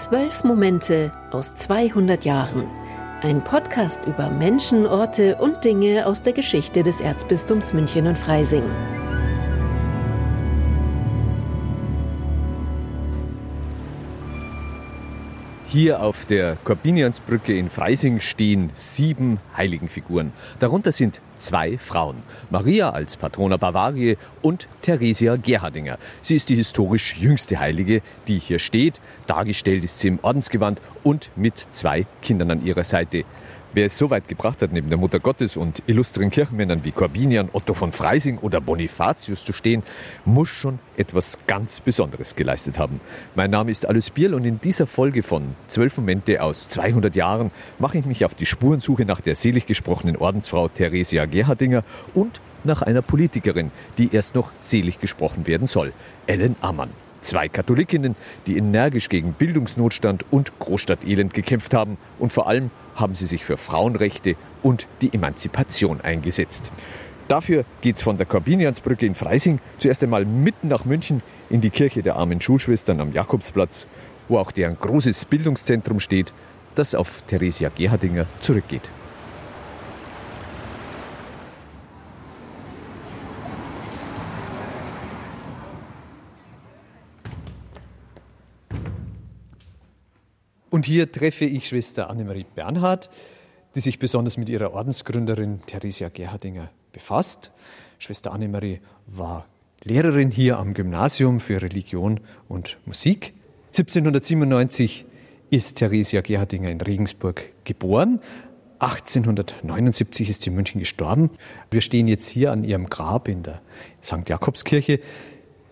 Zwölf Momente aus 200 Jahren. Ein Podcast über Menschen, Orte und Dinge aus der Geschichte des Erzbistums München und Freising. Hier auf der Korbiniansbrücke in Freising stehen sieben Heiligenfiguren. Darunter sind zwei Frauen. Maria als Patrona Bavaria und Theresia Gerhardinger. Sie ist die historisch jüngste Heilige, die hier steht. Dargestellt ist sie im Ordensgewand und mit zwei Kindern an ihrer Seite. Wer es so weit gebracht hat, neben der Mutter Gottes und illustren Kirchenmännern wie Corbinian, Otto von Freising oder Bonifatius zu stehen, muss schon etwas ganz Besonderes geleistet haben. Mein Name ist Alois Bierl und in dieser Folge von Zwölf Momente aus 200 Jahren mache ich mich auf die Spurensuche nach der selig gesprochenen Ordensfrau Theresia Gerhardinger und nach einer Politikerin, die erst noch selig gesprochen werden soll, Ellen Ammann. Zwei Katholikinnen, die energisch gegen Bildungsnotstand und Großstadtelend gekämpft haben und vor allem haben sie sich für Frauenrechte und die Emanzipation eingesetzt. Dafür geht es von der Korbiniansbrücke in Freising zuerst einmal mitten nach München in die Kirche der armen Schulschwestern am Jakobsplatz, wo auch deren großes Bildungszentrum steht, das auf Theresia Gerhardinger zurückgeht. Und hier treffe ich Schwester Annemarie Bernhard, die sich besonders mit ihrer Ordensgründerin Theresia Gerhardinger befasst. Schwester Annemarie war Lehrerin hier am Gymnasium für Religion und Musik. 1797 ist Theresia Gerhardinger in Regensburg geboren. 1879 ist sie in München gestorben. Wir stehen jetzt hier an ihrem Grab in der St. Jakobskirche.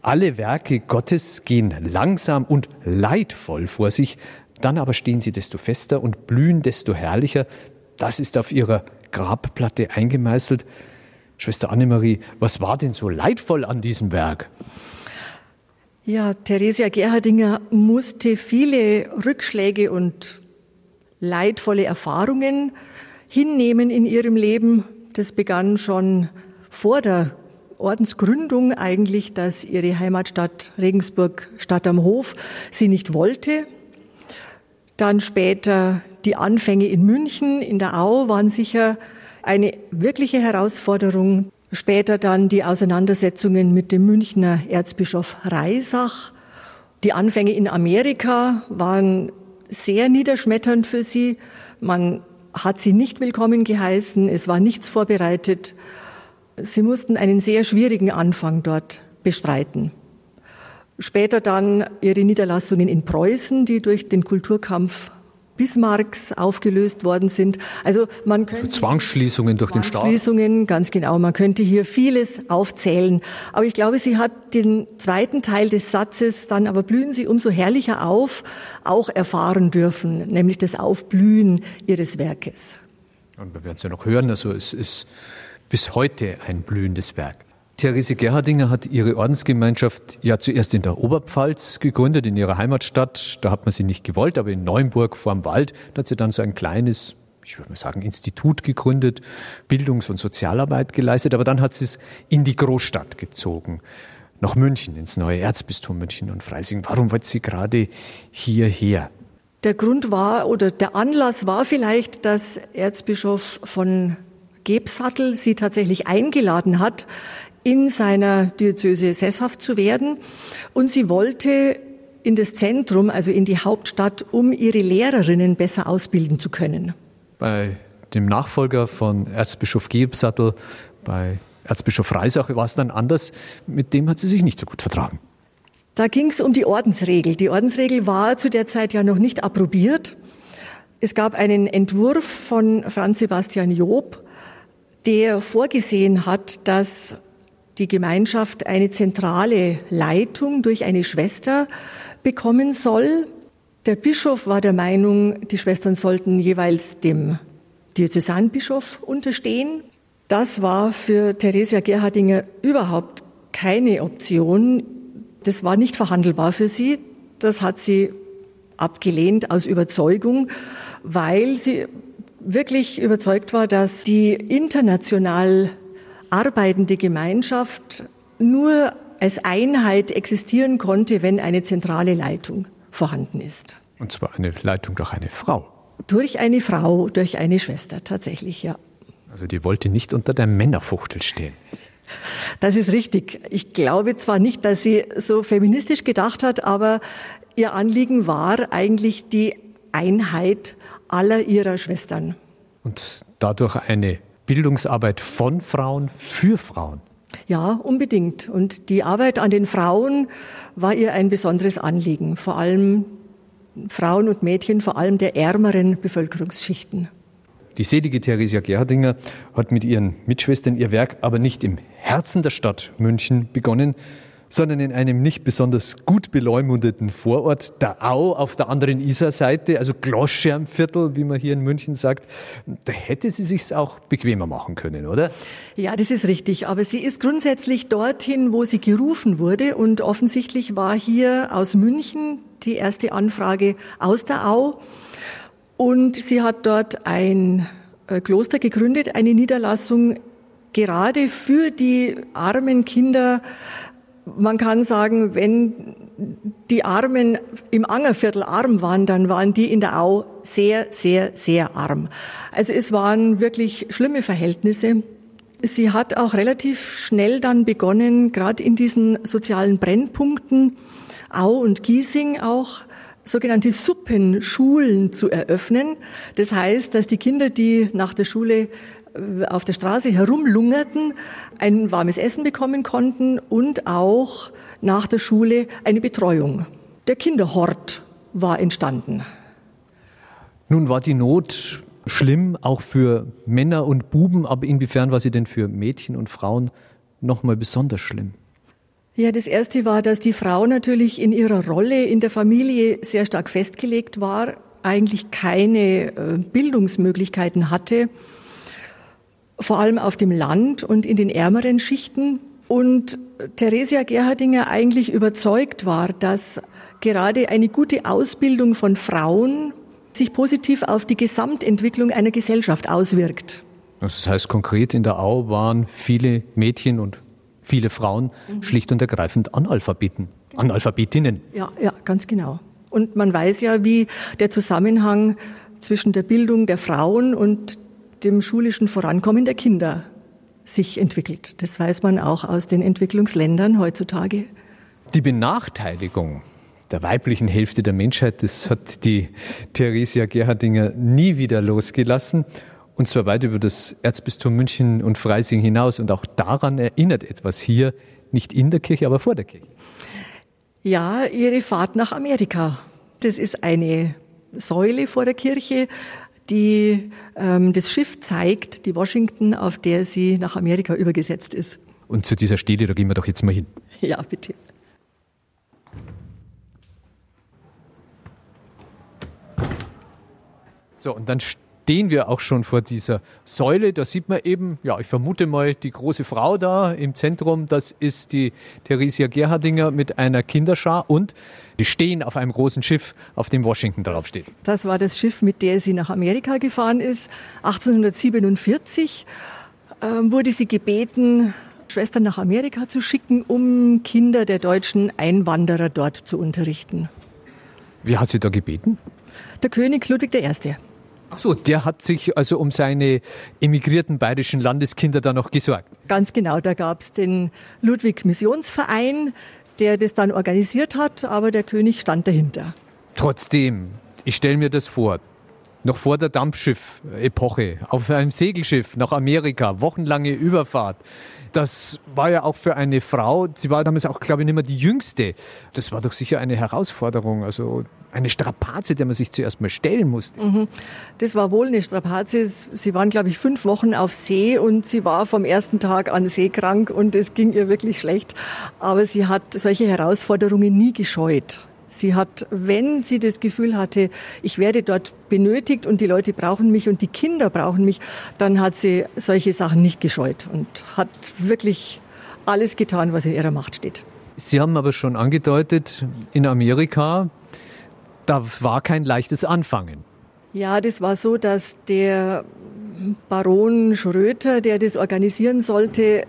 Alle Werke Gottes gehen langsam und leidvoll vor sich, dann aber stehen sie desto fester und blühen desto herrlicher. Das ist auf ihrer Grabplatte eingemeißelt. Schwester Annemarie, was war denn so leidvoll an diesem Werk? Ja, Theresia Gerhardinger musste viele Rückschläge und leidvolle Erfahrungen hinnehmen in ihrem Leben. Das begann schon vor der Ordensgründung eigentlich, dass ihre Heimatstadt Regensburg Stadt am Hof sie nicht wollte. Dann später die Anfänge in München, in der Au waren sicher eine wirkliche Herausforderung. Später dann die Auseinandersetzungen mit dem Münchner Erzbischof Reisach. Die Anfänge in Amerika waren sehr niederschmetternd für sie. Man hat sie nicht willkommen geheißen. Es war nichts vorbereitet. Sie mussten einen sehr schwierigen Anfang dort bestreiten. Später dann ihre Niederlassungen in Preußen, die durch den Kulturkampf Bismarcks aufgelöst worden sind. Also man könnte also Zwangsschließungen durch den Staat. Zwangsschließungen, ganz genau. Man könnte hier vieles aufzählen. Aber ich glaube, sie hat den zweiten Teil des Satzes, dann aber blühen sie umso herrlicher auf, auch erfahren dürfen, nämlich das Aufblühen ihres Werkes. Und wir werden es ja noch hören. Also es ist bis heute ein blühendes Werk. Therese Gerhardinger hat ihre Ordensgemeinschaft ja zuerst in der Oberpfalz gegründet, in ihrer Heimatstadt. Da hat man sie nicht gewollt, aber in Neuenburg vorm Wald, da hat sie dann so ein kleines, ich würde mal sagen, Institut gegründet, Bildungs- und Sozialarbeit geleistet. Aber dann hat sie es in die Großstadt gezogen, nach München, ins neue Erzbistum München und Freising. Warum wollte sie gerade hierher? Der Grund war oder der Anlass war vielleicht, dass Erzbischof von Gebsattel sie tatsächlich eingeladen hat, in seiner Diözese sesshaft zu werden. Und sie wollte in das Zentrum, also in die Hauptstadt, um ihre Lehrerinnen besser ausbilden zu können. Bei dem Nachfolger von Erzbischof Gebsattel, bei Erzbischof Reisach war es dann anders. Mit dem hat sie sich nicht so gut vertragen. Da ging es um die Ordensregel. Die Ordensregel war zu der Zeit ja noch nicht approbiert. Es gab einen Entwurf von Franz Sebastian Job, der vorgesehen hat, dass die Gemeinschaft eine zentrale Leitung durch eine Schwester bekommen soll. Der Bischof war der Meinung, die Schwestern sollten jeweils dem Diözesanbischof unterstehen. Das war für Theresia Gerhardinger überhaupt keine Option. Das war nicht verhandelbar für sie. Das hat sie abgelehnt aus Überzeugung, weil sie wirklich überzeugt war, dass die international arbeitende Gemeinschaft nur als Einheit existieren konnte, wenn eine zentrale Leitung vorhanden ist. Und zwar eine Leitung durch eine Frau. Durch eine Frau, durch eine Schwester, tatsächlich, ja. Also die wollte nicht unter der Männerfuchtel stehen. Das ist richtig. Ich glaube zwar nicht, dass sie so feministisch gedacht hat, aber ihr Anliegen war eigentlich die Einheit aller ihrer Schwestern. Und dadurch eine Bildungsarbeit von Frauen für Frauen. Ja, unbedingt. Und die Arbeit an den Frauen war ihr ein besonderes Anliegen, vor allem Frauen und Mädchen, vor allem der ärmeren Bevölkerungsschichten. Die selige Theresia Gerhardinger hat mit ihren Mitschwestern ihr Werk aber nicht im Herzen der Stadt München begonnen, sondern in einem nicht besonders gut beleumundeten Vorort, der Au auf der anderen Isarseite, also Glosschermviertel, wie man hier in München sagt. Da hätte sie sich auch bequemer machen können, oder? Ja, das ist richtig. Aber sie ist grundsätzlich dorthin, wo sie gerufen wurde. Und offensichtlich war hier aus München die erste Anfrage aus der Au. Und sie hat dort ein äh, Kloster gegründet, eine Niederlassung gerade für die armen Kinder man kann sagen, wenn die Armen im Angerviertel arm waren, dann waren die in der Au sehr, sehr, sehr arm. Also es waren wirklich schlimme Verhältnisse. Sie hat auch relativ schnell dann begonnen, gerade in diesen sozialen Brennpunkten, Au und Giesing auch, sogenannte Suppenschulen zu eröffnen. Das heißt, dass die Kinder, die nach der Schule auf der Straße herumlungerten, ein warmes Essen bekommen konnten und auch nach der Schule eine Betreuung. Der Kinderhort war entstanden. Nun war die Not schlimm, auch für Männer und Buben, aber inwiefern war sie denn für Mädchen und Frauen nochmal besonders schlimm? Ja, das erste war, dass die Frau natürlich in ihrer Rolle in der Familie sehr stark festgelegt war, eigentlich keine äh, Bildungsmöglichkeiten hatte vor allem auf dem Land und in den ärmeren Schichten. Und Theresia Gerhardinger eigentlich überzeugt war, dass gerade eine gute Ausbildung von Frauen sich positiv auf die Gesamtentwicklung einer Gesellschaft auswirkt. Das heißt konkret, in der Au waren viele Mädchen und viele Frauen mhm. schlicht und ergreifend Analphabeten, genau. Analphabetinnen. Ja, ja, ganz genau. Und man weiß ja, wie der Zusammenhang zwischen der Bildung der Frauen und dem schulischen Vorankommen der Kinder sich entwickelt. Das weiß man auch aus den Entwicklungsländern heutzutage. Die Benachteiligung der weiblichen Hälfte der Menschheit, das hat die Theresia Gerhardinger nie wieder losgelassen. Und zwar weit über das Erzbistum München und Freising hinaus. Und auch daran erinnert etwas hier, nicht in der Kirche, aber vor der Kirche. Ja, ihre Fahrt nach Amerika. Das ist eine Säule vor der Kirche, die ähm, das Schiff zeigt, die Washington, auf der sie nach Amerika übergesetzt ist. Und zu dieser Stele, da gehen wir doch jetzt mal hin. Ja, bitte. So, und dann stehen wir auch schon vor dieser Säule. Da sieht man eben, ja, ich vermute mal, die große Frau da im Zentrum. Das ist die Theresia Gerhardinger mit einer Kinderschar und die stehen auf einem großen Schiff, auf dem Washington draufsteht. Das war das Schiff, mit der sie nach Amerika gefahren ist. 1847 äh, wurde sie gebeten, Schwestern nach Amerika zu schicken, um Kinder der deutschen Einwanderer dort zu unterrichten. Wie hat sie da gebeten? Der König Ludwig I. Ach so, der hat sich also um seine emigrierten bayerischen Landeskinder da noch gesorgt. Ganz genau, da gab es den Ludwig Missionsverein, der das dann organisiert hat, aber der König stand dahinter. Trotzdem, ich stelle mir das vor, noch vor der Dampfschiff-Epoche, auf einem Segelschiff nach Amerika, wochenlange Überfahrt. Das war ja auch für eine Frau, sie war damals auch, glaube ich, nicht mehr die Jüngste. Das war doch sicher eine Herausforderung, also eine Strapaze, der man sich zuerst mal stellen musste. Mhm. Das war wohl eine Strapaze. Sie waren, glaube ich, fünf Wochen auf See und sie war vom ersten Tag an seekrank und es ging ihr wirklich schlecht. Aber sie hat solche Herausforderungen nie gescheut. Sie hat, wenn sie das Gefühl hatte, ich werde dort benötigt und die Leute brauchen mich und die Kinder brauchen mich, dann hat sie solche Sachen nicht gescheut und hat wirklich alles getan, was in ihrer Macht steht. Sie haben aber schon angedeutet, in Amerika, da war kein leichtes Anfangen. Ja, das war so, dass der Baron Schröter, der das organisieren sollte,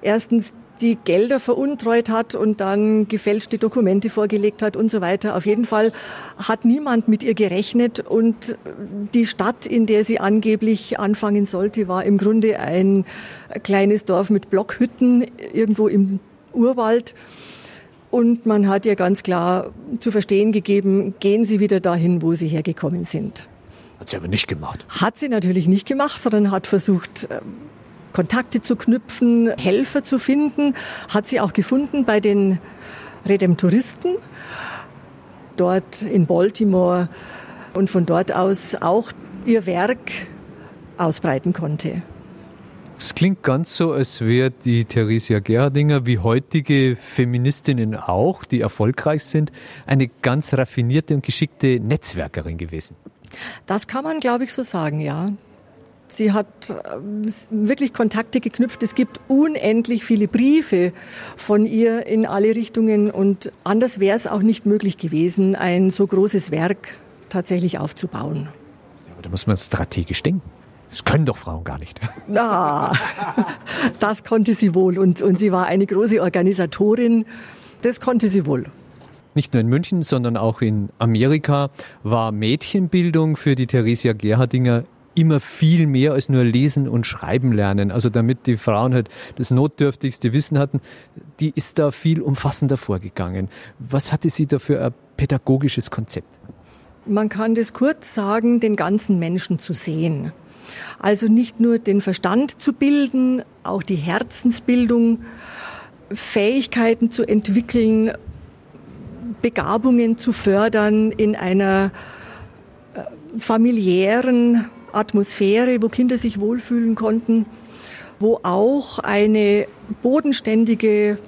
erstens die Gelder veruntreut hat und dann gefälschte Dokumente vorgelegt hat und so weiter. Auf jeden Fall hat niemand mit ihr gerechnet und die Stadt, in der sie angeblich anfangen sollte, war im Grunde ein kleines Dorf mit Blockhütten irgendwo im Urwald. Und man hat ihr ganz klar zu verstehen gegeben, gehen Sie wieder dahin, wo Sie hergekommen sind. Hat sie aber nicht gemacht. Hat sie natürlich nicht gemacht, sondern hat versucht, Kontakte zu knüpfen, Helfer zu finden. Hat sie auch gefunden bei den Redemptoristen dort in Baltimore und von dort aus auch ihr Werk ausbreiten konnte. Es klingt ganz so, als wäre die Theresia Gerhardinger, wie heutige Feministinnen auch, die erfolgreich sind, eine ganz raffinierte und geschickte Netzwerkerin gewesen. Das kann man, glaube ich, so sagen, ja. Sie hat äh, wirklich Kontakte geknüpft. Es gibt unendlich viele Briefe von ihr in alle Richtungen und anders wäre es auch nicht möglich gewesen, ein so großes Werk tatsächlich aufzubauen. Ja, aber da muss man strategisch denken. Das können doch Frauen gar nicht. Ah, das konnte sie wohl und, und sie war eine große Organisatorin. Das konnte sie wohl. Nicht nur in München, sondern auch in Amerika war Mädchenbildung für die Theresia Gerhardinger immer viel mehr als nur lesen und schreiben lernen. Also damit die Frauen halt das notdürftigste Wissen hatten, die ist da viel umfassender vorgegangen. Was hatte sie da für ein pädagogisches Konzept? Man kann das kurz sagen, den ganzen Menschen zu sehen. Also nicht nur den Verstand zu bilden, auch die Herzensbildung, Fähigkeiten zu entwickeln, Begabungen zu fördern in einer äh, familiären Atmosphäre, wo Kinder sich wohlfühlen konnten, wo auch eine bodenständige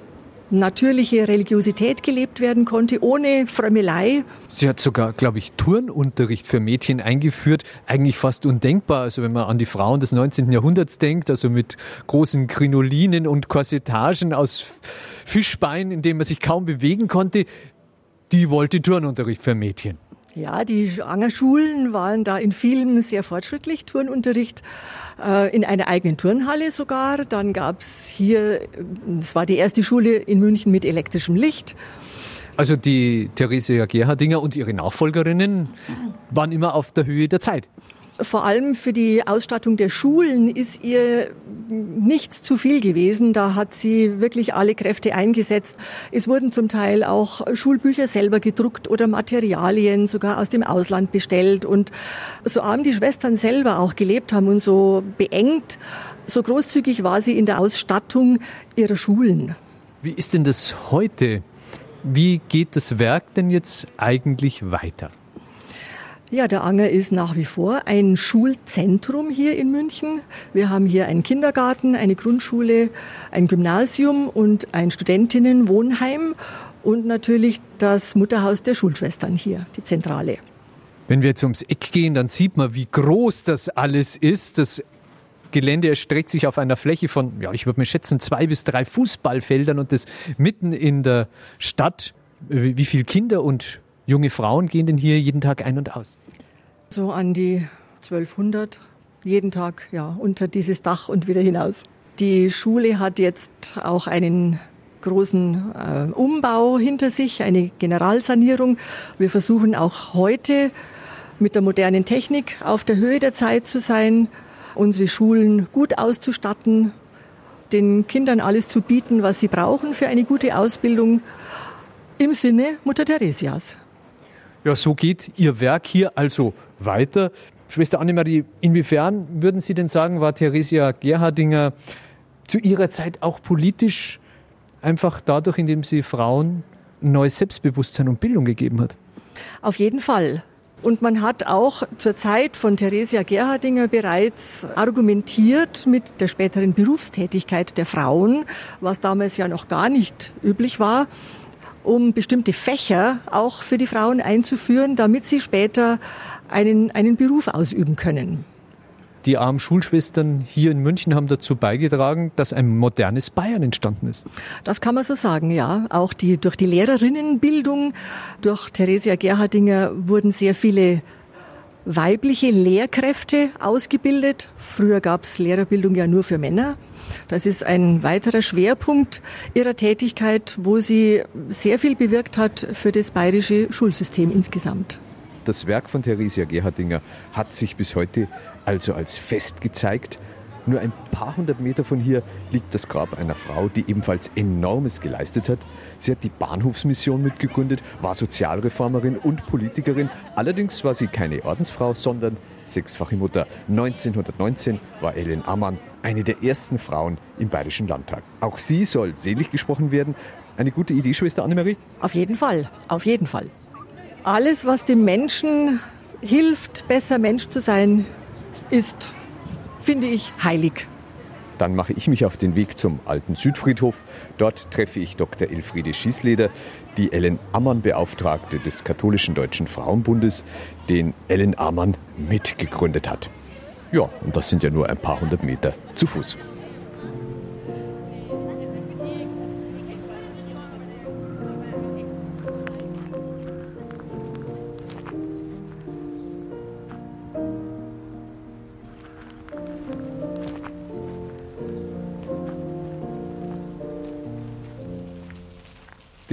natürliche Religiosität gelebt werden konnte, ohne Frömmelei. Sie hat sogar, glaube ich, Turnunterricht für Mädchen eingeführt. Eigentlich fast undenkbar. Also wenn man an die Frauen des 19. Jahrhunderts denkt, also mit großen Krinolinen und Korsetagen aus Fischbein, in denen man sich kaum bewegen konnte, die wollte Turnunterricht für Mädchen. Ja, die Angerschulen waren da in vielen sehr fortschrittlich, Turnunterricht äh, in einer eigenen Turnhalle sogar. Dann gab's hier, es war die erste Schule in München mit elektrischem Licht. Also die Theresia Gerhardinger und ihre Nachfolgerinnen waren immer auf der Höhe der Zeit vor allem für die Ausstattung der Schulen ist ihr nichts zu viel gewesen. Da hat sie wirklich alle Kräfte eingesetzt. Es wurden zum Teil auch Schulbücher selber gedruckt oder Materialien sogar aus dem Ausland bestellt. Und so arm die Schwestern selber auch gelebt haben und so beengt, so großzügig war sie in der Ausstattung ihrer Schulen. Wie ist denn das heute? Wie geht das Werk denn jetzt eigentlich weiter? Ja, der Anger ist nach wie vor ein Schulzentrum hier in München. Wir haben hier einen Kindergarten, eine Grundschule, ein Gymnasium und ein Studentinnenwohnheim und natürlich das Mutterhaus der Schulschwestern hier, die Zentrale. Wenn wir jetzt ums Eck gehen, dann sieht man, wie groß das alles ist. Das Gelände erstreckt sich auf einer Fläche von, ja, ich würde mir schätzen, zwei bis drei Fußballfeldern und das mitten in der Stadt. Wie viele Kinder und junge Frauen gehen denn hier jeden Tag ein und aus? So an die 1200 jeden Tag ja, unter dieses Dach und wieder hinaus. Die Schule hat jetzt auch einen großen äh, Umbau hinter sich, eine Generalsanierung. Wir versuchen auch heute mit der modernen Technik auf der Höhe der Zeit zu sein, unsere Schulen gut auszustatten, den Kindern alles zu bieten, was sie brauchen für eine gute Ausbildung im Sinne Mutter Theresias. Ja, so geht Ihr Werk hier also weiter. Schwester Annemarie, inwiefern würden Sie denn sagen, war Theresia Gerhardinger zu ihrer Zeit auch politisch einfach dadurch, indem sie Frauen neues Selbstbewusstsein und Bildung gegeben hat? Auf jeden Fall. Und man hat auch zur Zeit von Theresia Gerhardinger bereits argumentiert mit der späteren Berufstätigkeit der Frauen, was damals ja noch gar nicht üblich war, um bestimmte Fächer auch für die Frauen einzuführen, damit sie später einen, einen Beruf ausüben können. Die armen Schulschwestern hier in München haben dazu beigetragen, dass ein modernes Bayern entstanden ist. Das kann man so sagen, ja. Auch die, durch die Lehrerinnenbildung, durch Theresia Gerhardinger wurden sehr viele weibliche Lehrkräfte ausgebildet. Früher gab es Lehrerbildung ja nur für Männer. Das ist ein weiterer Schwerpunkt ihrer Tätigkeit, wo sie sehr viel bewirkt hat für das bayerische Schulsystem insgesamt. Das Werk von Theresia Gerhardinger hat sich bis heute also als fest gezeigt. Nur ein paar hundert Meter von hier liegt das Grab einer Frau, die ebenfalls enormes geleistet hat. Sie hat die Bahnhofsmission mitgegründet, war Sozialreformerin und Politikerin. Allerdings war sie keine Ordensfrau, sondern sechsfache Mutter. 1919 war Ellen Ammann eine der ersten Frauen im Bayerischen Landtag. Auch sie soll selig gesprochen werden. Eine gute Idee, Schwester Annemarie? Auf jeden Fall, auf jeden Fall. Alles, was dem Menschen hilft, besser Mensch zu sein, ist, finde ich, heilig. Dann mache ich mich auf den Weg zum alten Südfriedhof. Dort treffe ich Dr. Elfriede Schießleder, die Ellen Ammann Beauftragte des Katholischen Deutschen Frauenbundes, den Ellen Ammann mitgegründet hat. Ja, und das sind ja nur ein paar hundert Meter zu Fuß.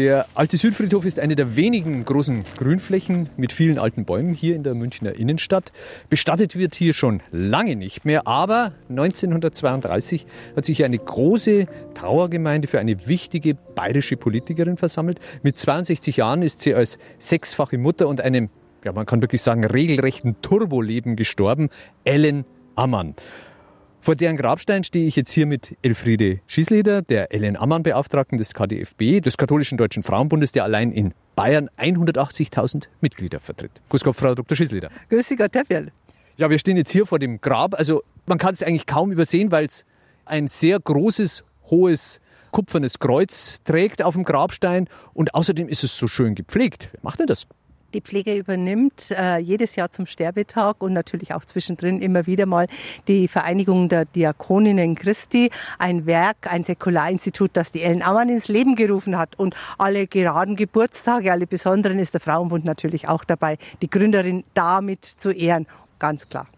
Der alte Südfriedhof ist eine der wenigen großen Grünflächen mit vielen alten Bäumen hier in der Münchner Innenstadt. Bestattet wird hier schon lange nicht mehr, aber 1932 hat sich eine große Trauergemeinde für eine wichtige bayerische Politikerin versammelt. Mit 62 Jahren ist sie als sechsfache Mutter und einem, ja man kann wirklich sagen, regelrechten Turboleben gestorben, Ellen Ammann. Vor deren Grabstein stehe ich jetzt hier mit Elfriede Schießleder, der Ellen Ammann-Beauftragten des KDFB, des Katholischen Deutschen Frauenbundes, der allein in Bayern 180.000 Mitglieder vertritt. Grüß Gott, Frau Dr. Schießleder. Grüß Gott, Herr Perl. Ja, wir stehen jetzt hier vor dem Grab. Also man kann es eigentlich kaum übersehen, weil es ein sehr großes, hohes, kupfernes Kreuz trägt auf dem Grabstein und außerdem ist es so schön gepflegt. Wer macht denn das? Die Pflege übernimmt äh, jedes Jahr zum Sterbetag und natürlich auch zwischendrin immer wieder mal die Vereinigung der Diakoninnen Christi, ein Werk, ein Säkularinstitut, das die Ellen Ammann ins Leben gerufen hat. Und alle geraden Geburtstage, alle besonderen ist der Frauenbund natürlich auch dabei, die Gründerin damit zu ehren. Ganz klar.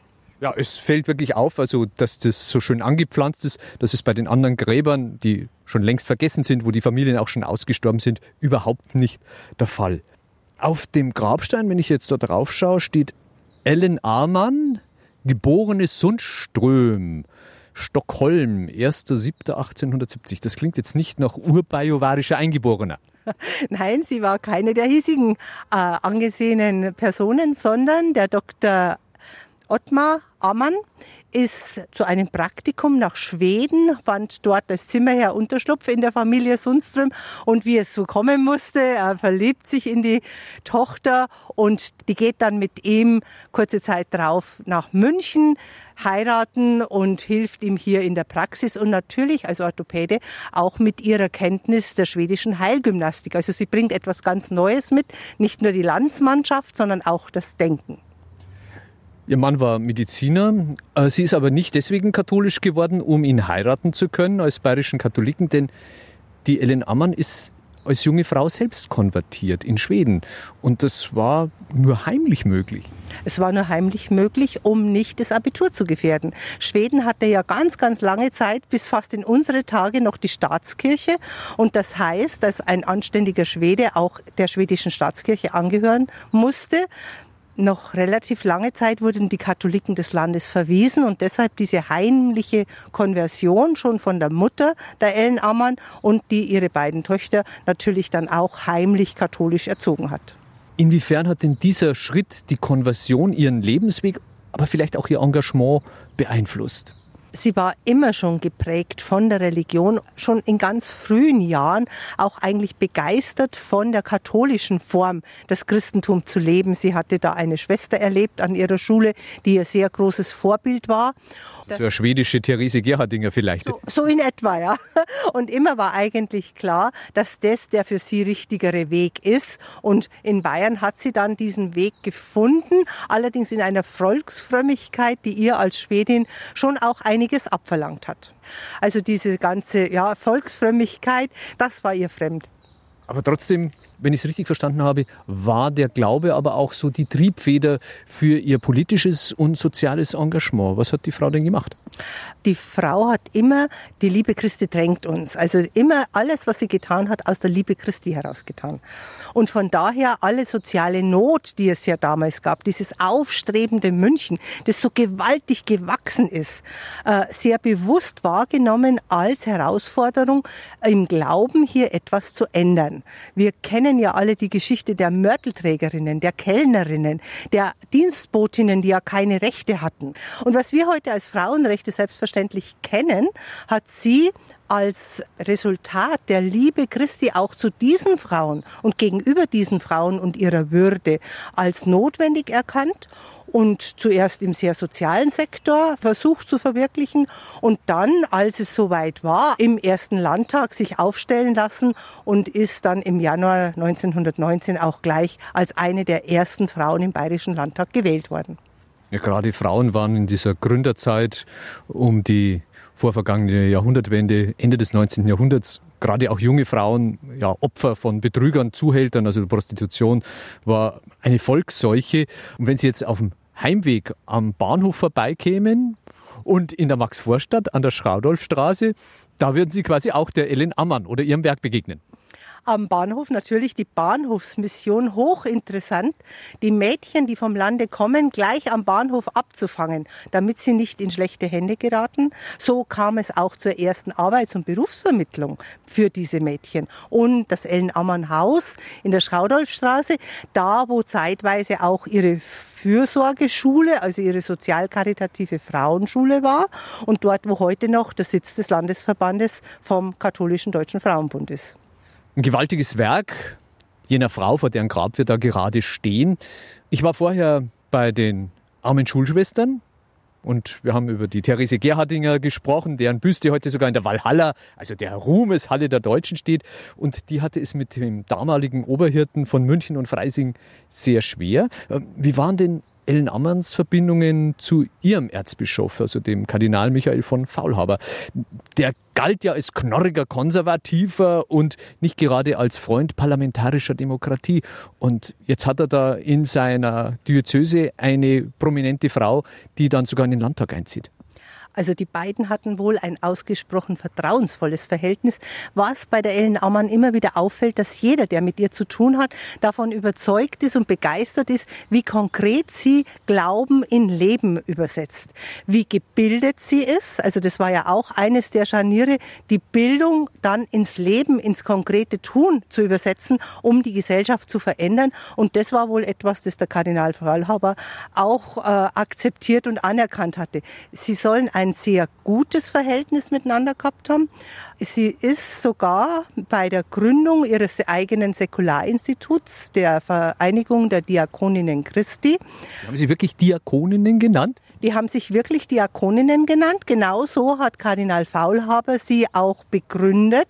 Ja, es fällt wirklich auf, also dass das so schön angepflanzt ist. Das ist bei den anderen Gräbern, die schon längst vergessen sind, wo die Familien auch schon ausgestorben sind, überhaupt nicht der Fall. Auf dem Grabstein, wenn ich jetzt da drauf schaue, steht Ellen Amann, geborene Sundström, Stockholm, 1.7.1870. Das klingt jetzt nicht nach urbajovarischer Eingeborener. Nein, sie war keine der hiesigen äh, angesehenen Personen, sondern der Dr. Ottmar Ammann ist zu einem Praktikum nach Schweden, fand dort als Zimmerherr Unterschlupf in der Familie Sundström und wie es so kommen musste, er verliebt sich in die Tochter und die geht dann mit ihm kurze Zeit drauf nach München, heiraten und hilft ihm hier in der Praxis und natürlich als Orthopäde auch mit ihrer Kenntnis der schwedischen Heilgymnastik. Also sie bringt etwas ganz Neues mit, nicht nur die Landsmannschaft, sondern auch das Denken. Ihr Mann war Mediziner. Äh, sie ist aber nicht deswegen katholisch geworden, um ihn heiraten zu können als bayerischen Katholiken, denn die Ellen Ammann ist als junge Frau selbst konvertiert in Schweden. Und das war nur heimlich möglich. Es war nur heimlich möglich, um nicht das Abitur zu gefährden. Schweden hatte ja ganz, ganz lange Zeit, bis fast in unsere Tage, noch die Staatskirche. Und das heißt, dass ein anständiger Schwede auch der schwedischen Staatskirche angehören musste noch relativ lange Zeit wurden die Katholiken des Landes verwiesen und deshalb diese heimliche Konversion schon von der Mutter der Ellen Ammann und die ihre beiden Töchter natürlich dann auch heimlich katholisch erzogen hat. Inwiefern hat denn dieser Schritt die Konversion ihren Lebensweg, aber vielleicht auch ihr Engagement beeinflusst? Sie war immer schon geprägt von der Religion, schon in ganz frühen Jahren auch eigentlich begeistert von der katholischen Form des Christentums zu leben. Sie hatte da eine Schwester erlebt an ihrer Schule, die ihr sehr großes Vorbild war. Das so eine schwedische Therese Gerhardinger vielleicht. So, so, in etwa, ja. Und immer war eigentlich klar, dass das der für sie richtigere Weg ist. Und in Bayern hat sie dann diesen Weg gefunden, allerdings in einer Volksfrömmigkeit, die ihr als Schwedin schon auch einiges abverlangt hat. Also diese ganze ja, Volksfrömmigkeit, das war ihr fremd. Aber trotzdem wenn ich es richtig verstanden habe, war der Glaube aber auch so die Triebfeder für ihr politisches und soziales Engagement. Was hat die Frau denn gemacht? Die Frau hat immer die Liebe Christi drängt uns. Also immer alles, was sie getan hat, aus der Liebe Christi herausgetan. Und von daher alle soziale Not, die es ja damals gab, dieses aufstrebende München, das so gewaltig gewachsen ist, äh, sehr bewusst wahrgenommen als Herausforderung, im Glauben hier etwas zu ändern. Wir kennen ja alle die Geschichte der Mörtelträgerinnen, der Kellnerinnen, der Dienstbotinnen, die ja keine Rechte hatten. Und was wir heute als Frauenrechte selbstverständlich kennen, hat sie als Resultat der Liebe Christi auch zu diesen Frauen und gegenüber diesen Frauen und ihrer Würde als notwendig erkannt und zuerst im sehr sozialen Sektor versucht zu verwirklichen und dann, als es soweit war, im ersten Landtag sich aufstellen lassen und ist dann im Januar 1919 auch gleich als eine der ersten Frauen im Bayerischen Landtag gewählt worden. Ja, gerade Frauen waren in dieser Gründerzeit um die vorvergangene Jahrhundertwende, Ende des 19. Jahrhunderts, gerade auch junge Frauen ja, Opfer von Betrügern, Zuhältern, also Prostitution war eine Volksseuche. Und wenn Sie jetzt auf dem Heimweg am Bahnhof vorbeikämen und in der Maxvorstadt an der Schraudolfstraße, da würden Sie quasi auch der Ellen Ammann oder ihrem Werk begegnen am Bahnhof natürlich die Bahnhofsmission hochinteressant, die Mädchen, die vom Lande kommen, gleich am Bahnhof abzufangen, damit sie nicht in schlechte Hände geraten. So kam es auch zur ersten Arbeits- und Berufsvermittlung für diese Mädchen. Und das Ellen-Ammann-Haus in der Schraudolfstraße, da wo zeitweise auch ihre Fürsorgeschule, also ihre sozialkaritative Frauenschule war und dort, wo heute noch der Sitz des Landesverbandes vom Katholischen Deutschen Frauenbund ist. Ein gewaltiges Werk jener Frau, vor deren Grab wir da gerade stehen. Ich war vorher bei den armen Schulschwestern und wir haben über die Therese Gerhardinger gesprochen, deren Büste heute sogar in der Walhalla, also der Ruhmeshalle der Deutschen steht. Und die hatte es mit dem damaligen Oberhirten von München und Freising sehr schwer. Ähm, wie waren denn Ellen Ammanns Verbindungen zu ihrem Erzbischof, also dem Kardinal Michael von Faulhaber. Der galt ja als knorriger Konservativer und nicht gerade als Freund parlamentarischer Demokratie. Und jetzt hat er da in seiner Diözese eine prominente Frau, die dann sogar in den Landtag einzieht. Also die beiden hatten wohl ein ausgesprochen vertrauensvolles Verhältnis, was bei der Ellen Ammann immer wieder auffällt, dass jeder, der mit ihr zu tun hat, davon überzeugt ist und begeistert ist, wie konkret sie Glauben in Leben übersetzt, wie gebildet sie ist. Also das war ja auch eines der Scharniere, die Bildung dann ins Leben, ins konkrete Tun zu übersetzen, um die Gesellschaft zu verändern. Und das war wohl etwas, das der Kardinal Fallhaber auch äh, akzeptiert und anerkannt hatte. Sie sollen ein ein sehr gutes Verhältnis miteinander gehabt haben. Sie ist sogar bei der Gründung ihres eigenen Säkularinstituts, der Vereinigung der Diakoninnen Christi. Haben Sie wirklich Diakoninnen genannt? Die haben sich wirklich Diakoninnen genannt. Genauso hat Kardinal Faulhaber sie auch begründet.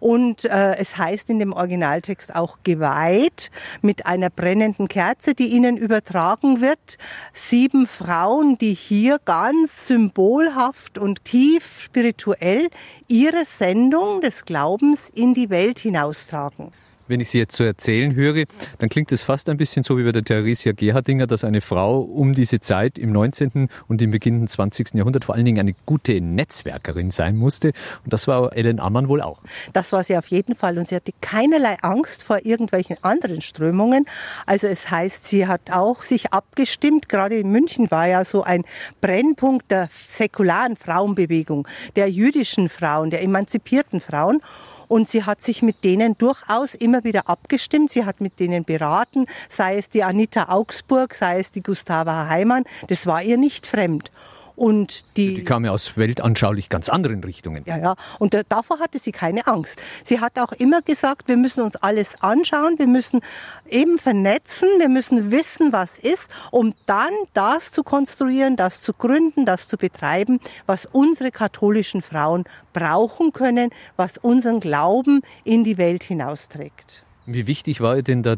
Und äh, es heißt in dem Originaltext auch geweiht mit einer brennenden Kerze, die ihnen übertragen wird. Sieben Frauen, die hier ganz symbolhaft und tief spirituell ihre Sendung des Glaubens in die Welt hinaustragen wenn ich sie jetzt so erzählen höre, dann klingt es fast ein bisschen so wie bei der Theresia Gerhardinger, dass eine Frau um diese Zeit im 19. und im beginnenden 20. Jahrhundert vor allen Dingen eine gute Netzwerkerin sein musste. Und das war Ellen Ammann wohl auch. Das war sie auf jeden Fall. Und sie hatte keinerlei Angst vor irgendwelchen anderen Strömungen. Also es heißt, sie hat auch sich abgestimmt. Gerade in München war ja so ein Brennpunkt der säkularen Frauenbewegung, der jüdischen Frauen, der emanzipierten Frauen. Und sie hat sich mit denen durchaus immer wieder abgestimmt. Sie hat mit denen beraten, sei es die Anita Augsburg, sei es die Gustava Heimann. Das war ihr nicht fremd. Und die, die kam ja aus weltanschaulich ganz anderen Richtungen. Ja, ja. Und davor hatte sie keine Angst. Sie hat auch immer gesagt, wir müssen uns alles anschauen, wir müssen eben vernetzen, wir müssen wissen, was ist, um dann das zu konstruieren, das zu gründen, das zu betreiben, was unsere katholischen Frauen brauchen können, was unseren Glauben in die Welt hinausträgt. Wie wichtig war denn da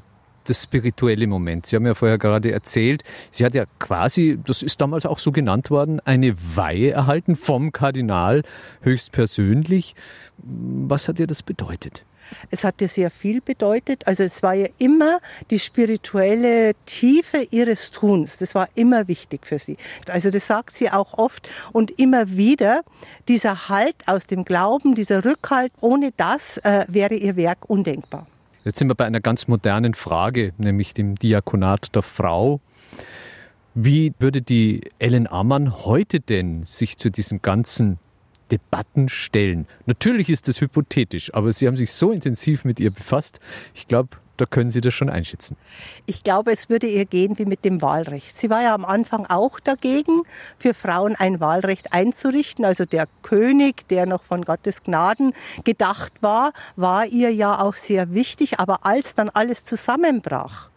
das spirituelle Moment. Sie haben ja vorher gerade erzählt, sie hat ja quasi, das ist damals auch so genannt worden, eine Weihe erhalten vom Kardinal höchstpersönlich. Was hat ihr das bedeutet? Es hat ihr sehr viel bedeutet. Also es war ja immer die spirituelle Tiefe ihres Tuns. Das war immer wichtig für sie. Also das sagt sie auch oft und immer wieder. Dieser Halt aus dem Glauben, dieser Rückhalt, ohne das äh, wäre ihr Werk undenkbar. Jetzt sind wir bei einer ganz modernen Frage, nämlich dem Diakonat der Frau. Wie würde die Ellen Amann heute denn sich zu diesen ganzen Debatten stellen? Natürlich ist das hypothetisch, aber Sie haben sich so intensiv mit ihr befasst. Ich glaube, da können Sie das schon einschätzen. Ich glaube, es würde ihr gehen wie mit dem Wahlrecht. Sie war ja am Anfang auch dagegen, für Frauen ein Wahlrecht einzurichten. Also der König, der noch von Gottes Gnaden gedacht war, war ihr ja auch sehr wichtig. Aber als dann alles zusammenbrach,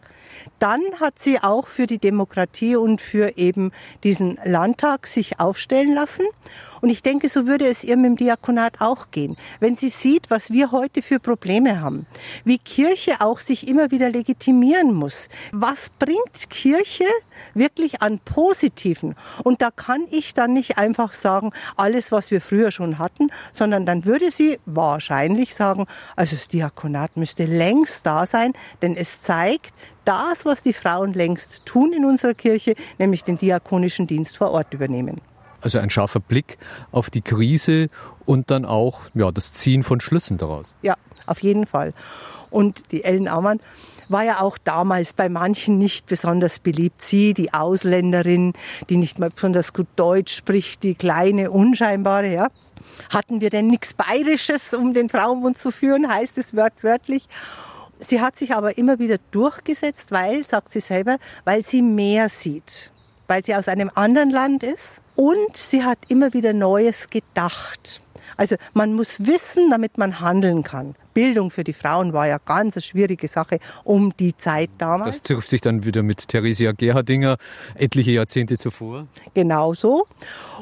dann hat sie auch für die Demokratie und für eben diesen Landtag sich aufstellen lassen. Und ich denke, so würde es ihr mit dem Diakonat auch gehen. Wenn sie sieht, was wir heute für Probleme haben, wie Kirche auch sich immer wieder legitimieren muss. Was bringt Kirche wirklich an Positiven? Und da kann ich dann nicht einfach sagen, alles, was wir früher schon hatten, sondern dann würde sie wahrscheinlich sagen, also das Diakonat müsste längst da sein, denn es zeigt, das, was die Frauen längst tun in unserer Kirche, nämlich den diakonischen Dienst vor Ort übernehmen. Also ein scharfer Blick auf die Krise und dann auch ja, das Ziehen von Schlüssen daraus. Ja, auf jeden Fall. Und die Ellen Aumann war ja auch damals bei manchen nicht besonders beliebt. Sie, die Ausländerin, die nicht mal besonders gut Deutsch spricht, die kleine, unscheinbare, ja. Hatten wir denn nichts Bayerisches, um den Frauenbund zu führen, heißt es wörtlich. Sie hat sich aber immer wieder durchgesetzt, weil, sagt sie selber, weil sie mehr sieht, weil sie aus einem anderen Land ist und sie hat immer wieder Neues gedacht. Also man muss wissen, damit man handeln kann. Bildung für die Frauen war ja ganz eine schwierige Sache um die Zeit damals. Das trifft sich dann wieder mit Theresia Gerhardinger etliche Jahrzehnte zuvor. Genau so.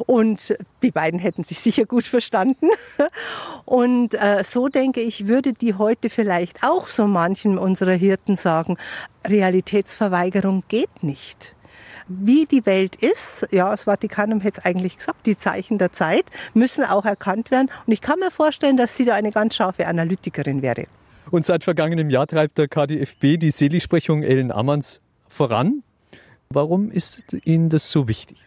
Und die beiden hätten sich sicher gut verstanden. Und äh, so denke ich, würde die heute vielleicht auch so manchen unserer Hirten sagen, Realitätsverweigerung geht nicht wie die Welt ist, ja, das Vatikanum hätte es eigentlich gesagt, die Zeichen der Zeit müssen auch erkannt werden. Und ich kann mir vorstellen, dass sie da eine ganz scharfe Analytikerin wäre. Und seit vergangenem Jahr treibt der KDFB die Seligsprechung Ellen Ammanns voran. Warum ist Ihnen das so wichtig?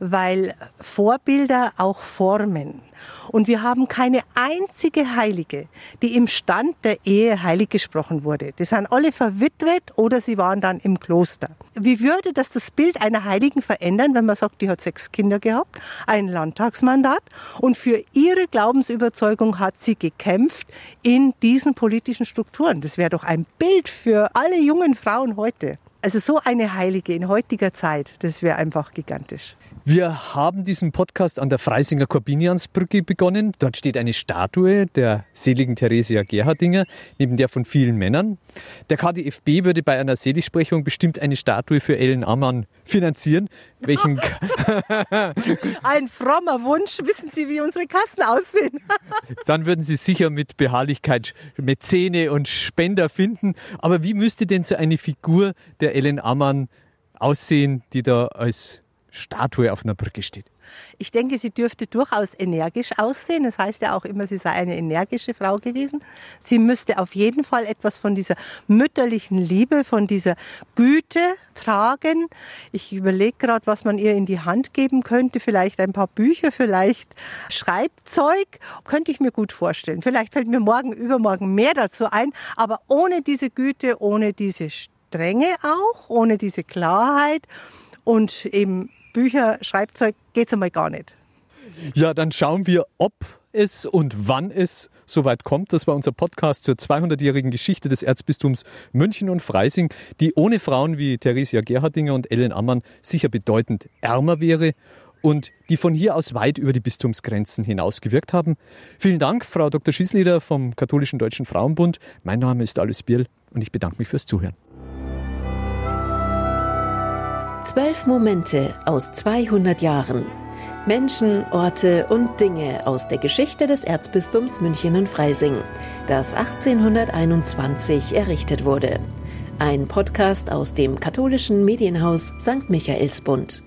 Weil Vorbilder auch formen. Und wir haben keine einzige Heilige, die im Stand der Ehe heilig gesprochen wurde. Die sind alle verwitwet oder sie waren dann im Kloster. Wie würde das das Bild einer Heiligen verändern, wenn man sagt, die hat sechs Kinder gehabt, ein Landtagsmandat und für ihre Glaubensüberzeugung hat sie gekämpft in diesen politischen Strukturen? Das wäre doch ein Bild für alle jungen Frauen heute. Also so eine Heilige in heutiger Zeit, das wäre einfach gigantisch. Wir haben diesen Podcast an der Freisinger Korbiniansbrücke begonnen. Dort steht eine Statue der seligen Theresia Gerhardinger, neben der von vielen Männern. Der KDFB würde bei einer Seligsprechung bestimmt eine Statue für Ellen Ammann finanzieren. Welchen Ein frommer Wunsch. Wissen Sie, wie unsere Kassen aussehen? Dann würden Sie sicher mit Beharrlichkeit Mäzene und Spender finden. Aber wie müsste denn so eine Figur der Ellen Ammann aussehen, die da als Statue auf einer Brücke steht? Ich denke, sie dürfte durchaus energisch aussehen. Das heißt ja auch immer, sie sei eine energische Frau gewesen. Sie müsste auf jeden Fall etwas von dieser mütterlichen Liebe, von dieser Güte tragen. Ich überlege gerade, was man ihr in die Hand geben könnte. Vielleicht ein paar Bücher, vielleicht Schreibzeug. Könnte ich mir gut vorstellen. Vielleicht fällt mir morgen, übermorgen mehr dazu ein. Aber ohne diese Güte, ohne diese Strenge auch, ohne diese Klarheit und eben Bücher, Schreibzeug geht es einmal gar nicht. Ja, dann schauen wir, ob es und wann es soweit kommt. Das war unser Podcast zur 200-jährigen Geschichte des Erzbistums München und Freising, die ohne Frauen wie Theresia Gerhardinger und Ellen Ammann sicher bedeutend ärmer wäre und die von hier aus weit über die Bistumsgrenzen hinaus gewirkt haben. Vielen Dank, Frau Dr. Schießlieder vom Katholischen Deutschen Frauenbund. Mein Name ist Alice Bierl und ich bedanke mich fürs Zuhören. Zwölf Momente aus 200 Jahren. Menschen, Orte und Dinge aus der Geschichte des Erzbistums München und Freising, das 1821 errichtet wurde. Ein Podcast aus dem katholischen Medienhaus St. Michaelsbund.